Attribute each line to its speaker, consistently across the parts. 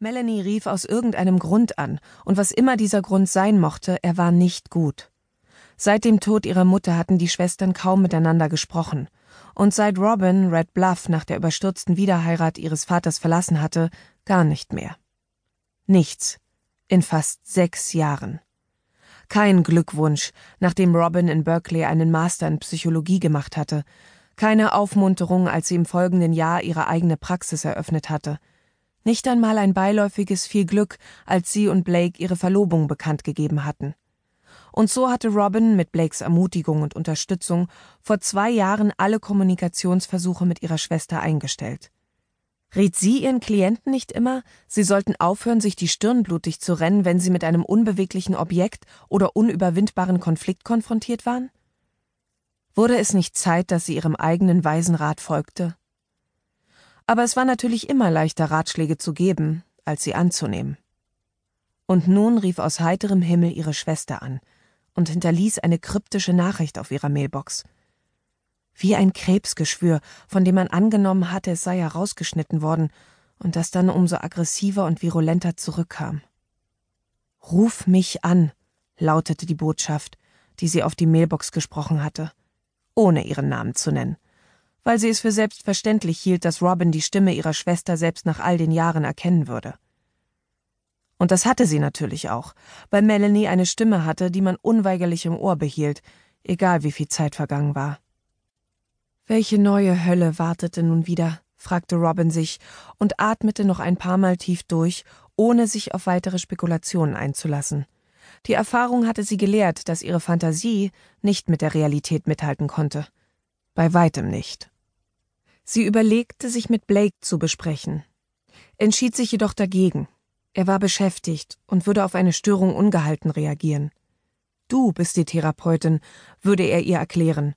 Speaker 1: Melanie rief aus irgendeinem Grund an, und was immer dieser Grund sein mochte, er war nicht gut. Seit dem Tod ihrer Mutter hatten die Schwestern kaum miteinander gesprochen, und seit Robin Red Bluff nach der überstürzten Wiederheirat ihres Vaters verlassen hatte, gar nicht mehr. Nichts. In fast sechs Jahren. Kein Glückwunsch, nachdem Robin in Berkeley einen Master in Psychologie gemacht hatte. Keine Aufmunterung, als sie im folgenden Jahr ihre eigene Praxis eröffnet hatte. Nicht einmal ein beiläufiges viel Glück, als sie und Blake ihre Verlobung bekannt gegeben hatten. Und so hatte Robin mit Blakes Ermutigung und Unterstützung vor zwei Jahren alle Kommunikationsversuche mit ihrer Schwester eingestellt. Riet sie ihren Klienten nicht immer, sie sollten aufhören, sich die Stirn blutig zu rennen, wenn sie mit einem unbeweglichen Objekt oder unüberwindbaren Konflikt konfrontiert waren? Wurde es nicht Zeit, dass sie ihrem eigenen weisen Rat folgte? Aber es war natürlich immer leichter, Ratschläge zu geben, als sie anzunehmen. Und nun rief aus heiterem Himmel ihre Schwester an und hinterließ eine kryptische Nachricht auf ihrer Mailbox. Wie ein Krebsgeschwür, von dem man angenommen hatte, es sei herausgeschnitten worden und das dann umso aggressiver und virulenter zurückkam. Ruf mich an, lautete die Botschaft, die sie auf die Mailbox gesprochen hatte, ohne ihren Namen zu nennen weil sie es für selbstverständlich hielt, dass Robin die Stimme ihrer Schwester selbst nach all den Jahren erkennen würde. Und das hatte sie natürlich auch, weil Melanie eine Stimme hatte, die man unweigerlich im Ohr behielt, egal wie viel Zeit vergangen war. Welche neue Hölle wartete nun wieder? fragte Robin sich und atmete noch ein paar Mal tief durch, ohne sich auf weitere Spekulationen einzulassen. Die Erfahrung hatte sie gelehrt, dass ihre Fantasie nicht mit der Realität mithalten konnte. Bei weitem nicht. Sie überlegte, sich mit Blake zu besprechen, entschied sich jedoch dagegen. Er war beschäftigt und würde auf eine Störung ungehalten reagieren. Du bist die Therapeutin, würde er ihr erklären,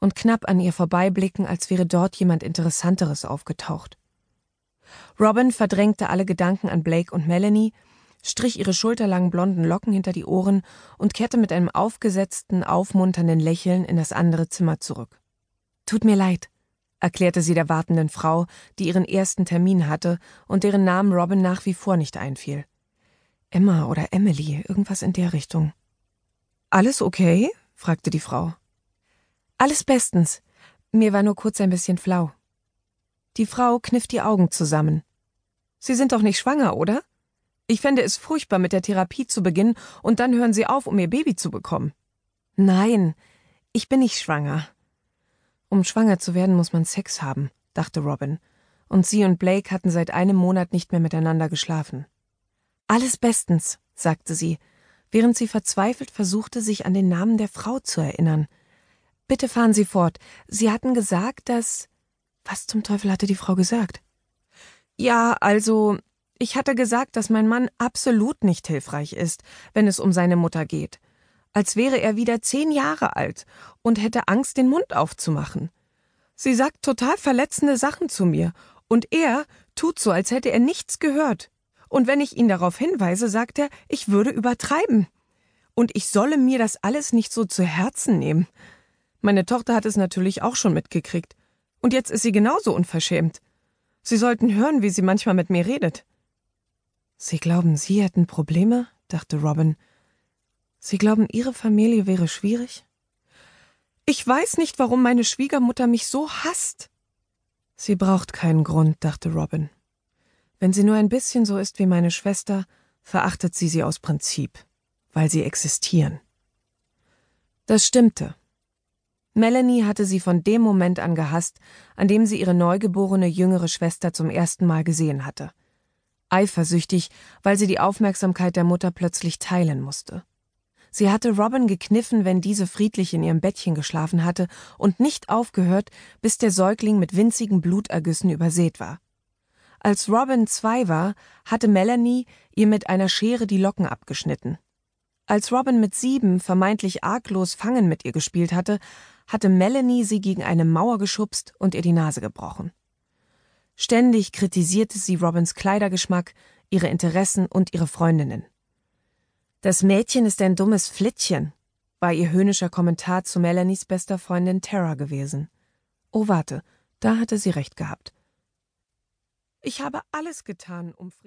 Speaker 1: und knapp an ihr vorbeiblicken, als wäre dort jemand Interessanteres aufgetaucht. Robin verdrängte alle Gedanken an Blake und Melanie, strich ihre schulterlangen blonden Locken hinter die Ohren und kehrte mit einem aufgesetzten, aufmunternden Lächeln in das andere Zimmer zurück. Tut mir leid, erklärte sie der wartenden Frau, die ihren ersten Termin hatte und deren Namen Robin nach wie vor nicht einfiel. Emma oder Emily, irgendwas in der Richtung. Alles okay? fragte die Frau. Alles bestens. Mir war nur kurz ein bisschen flau. Die Frau kniff die Augen zusammen. Sie sind doch nicht schwanger, oder? Ich fände es furchtbar, mit der Therapie zu beginnen und dann hören Sie auf, um Ihr Baby zu bekommen. Nein, ich bin nicht schwanger. Um schwanger zu werden, muss man Sex haben, dachte Robin, und sie und Blake hatten seit einem Monat nicht mehr miteinander geschlafen. Alles bestens, sagte sie, während sie verzweifelt versuchte, sich an den Namen der Frau zu erinnern. Bitte fahren Sie fort. Sie hatten gesagt, dass. Was zum Teufel hatte die Frau gesagt? Ja, also, ich hatte gesagt, dass mein Mann absolut nicht hilfreich ist, wenn es um seine Mutter geht als wäre er wieder zehn Jahre alt und hätte Angst, den Mund aufzumachen. Sie sagt total verletzende Sachen zu mir, und er tut so, als hätte er nichts gehört. Und wenn ich ihn darauf hinweise, sagt er, ich würde übertreiben. Und ich solle mir das alles nicht so zu Herzen nehmen. Meine Tochter hat es natürlich auch schon mitgekriegt. Und jetzt ist sie genauso unverschämt. Sie sollten hören, wie sie manchmal mit mir redet. Sie glauben, Sie hätten Probleme? dachte Robin Sie glauben, Ihre Familie wäre schwierig? Ich weiß nicht, warum meine Schwiegermutter mich so hasst. Sie braucht keinen Grund, dachte Robin. Wenn sie nur ein bisschen so ist wie meine Schwester, verachtet sie sie aus Prinzip, weil sie existieren. Das stimmte. Melanie hatte sie von dem Moment an gehasst, an dem sie ihre neugeborene jüngere Schwester zum ersten Mal gesehen hatte. Eifersüchtig, weil sie die Aufmerksamkeit der Mutter plötzlich teilen musste. Sie hatte Robin gekniffen, wenn diese friedlich in ihrem Bettchen geschlafen hatte, und nicht aufgehört, bis der Säugling mit winzigen Blutergüssen übersät war. Als Robin zwei war, hatte Melanie ihr mit einer Schere die Locken abgeschnitten. Als Robin mit sieben vermeintlich arglos Fangen mit ihr gespielt hatte, hatte Melanie sie gegen eine Mauer geschubst und ihr die Nase gebrochen. Ständig kritisierte sie Robins Kleidergeschmack, ihre Interessen und ihre Freundinnen. Das Mädchen ist ein dummes Flittchen, war ihr höhnischer Kommentar zu Melanies bester Freundin Tara gewesen. Oh, warte, da hatte sie recht gehabt. Ich habe alles getan, um Frieden